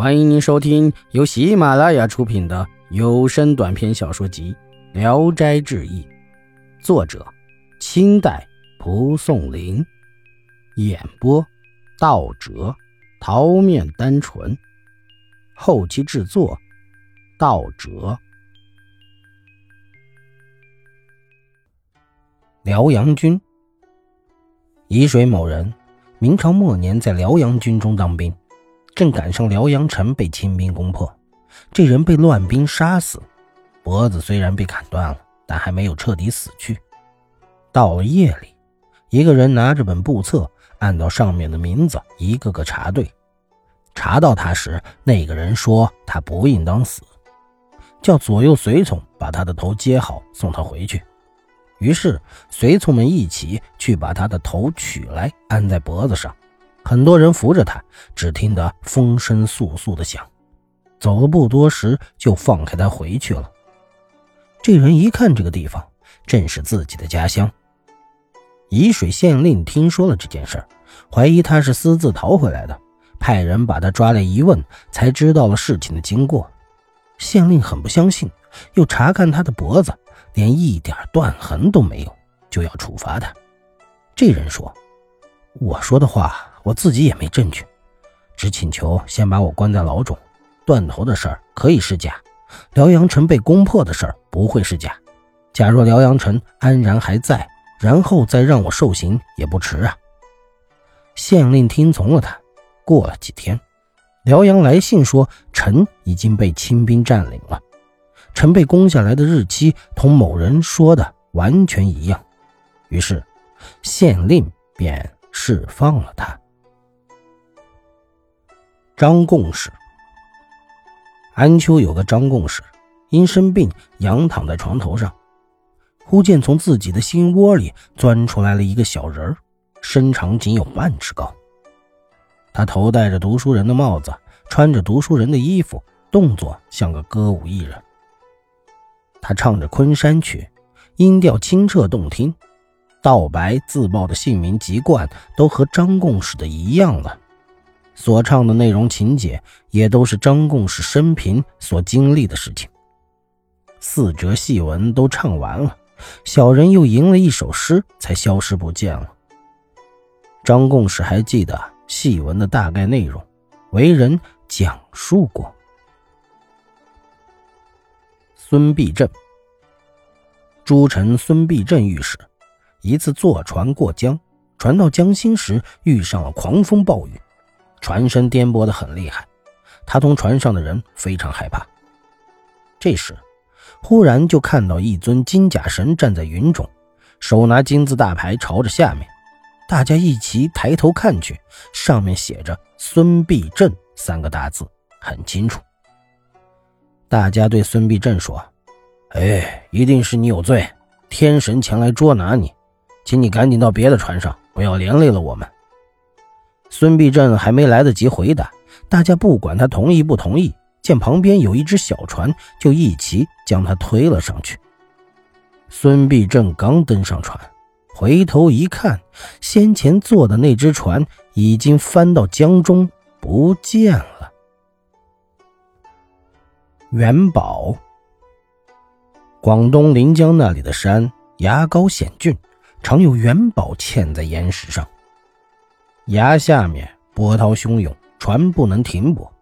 欢迎您收听由喜马拉雅出品的有声短篇小说集《聊斋志异》，作者：清代蒲松龄，演播：道哲、桃面单纯，后期制作：道哲。辽阳军，沂水某人，明朝末年在辽阳军中当兵。正赶上辽阳城被清兵攻破，这人被乱兵杀死，脖子虽然被砍断了，但还没有彻底死去。到了夜里，一个人拿着本簿册，按照上面的名字一个个查对。查到他时，那个人说他不应当死，叫左右随从把他的头接好，送他回去。于是随从们一起去把他的头取来，安在脖子上。很多人扶着他，只听得风声簌簌的响。走了不多时，就放开他回去了。这人一看这个地方，正是自己的家乡。沂水县令听说了这件事怀疑他是私自逃回来的，派人把他抓来一问，才知道了事情的经过。县令很不相信，又查看他的脖子，连一点断痕都没有，就要处罚他。这人说：“我说的话。”我自己也没证据，只请求先把我关在牢中。断头的事儿可以是假，辽阳城被攻破的事儿不会是假。假若辽阳城安然还在，然后再让我受刑也不迟啊。县令听从了他。过了几天，辽阳来信说城已经被清兵占领了，城被攻下来的日期同某人说的完全一样。于是，县令便释放了他。张贡士，安丘有个张贡士，因生病仰躺在床头上，忽见从自己的心窝里钻出来了一个小人儿，身长仅有半尺高。他头戴着读书人的帽子，穿着读书人的衣服，动作像个歌舞艺人。他唱着昆山曲，音调清澈动听，道白自报的姓名籍贯都和张贡士的一样了。所唱的内容情节也都是张贡士生平所经历的事情。四折戏文都唱完了，小人又吟了一首诗，才消失不见了。张贡士还记得戏文的大概内容，为人讲述过。孙必正，诸臣孙必正御史，一次坐船过江，船到江心时遇上了狂风暴雨。船身颠簸得很厉害，他同船上的人非常害怕。这时，忽然就看到一尊金甲神站在云中，手拿金字大牌朝着下面。大家一齐抬头看去，上面写着“孙必正”三个大字，很清楚。大家对孙必正说：“哎，一定是你有罪，天神前来捉拿你，请你赶紧到别的船上，不要连累了我们。”孙必正还没来得及回答，大家不管他同意不同意，见旁边有一只小船，就一齐将他推了上去。孙必正刚登上船，回头一看，先前坐的那只船已经翻到江中不见了。元宝，广东临江那里的山崖高险峻，常有元宝嵌在岩石上。崖下面波涛汹涌，船不能停泊。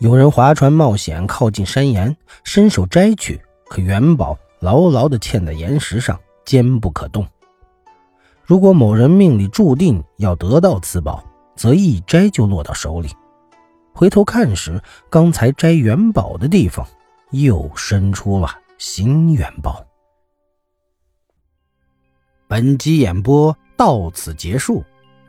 有人划船冒险靠近山岩，伸手摘取，可元宝牢牢地嵌在岩石上，坚不可动。如果某人命里注定要得到此宝，则一摘就落到手里。回头看时，刚才摘元宝的地方又生出了新元宝。本集演播到此结束。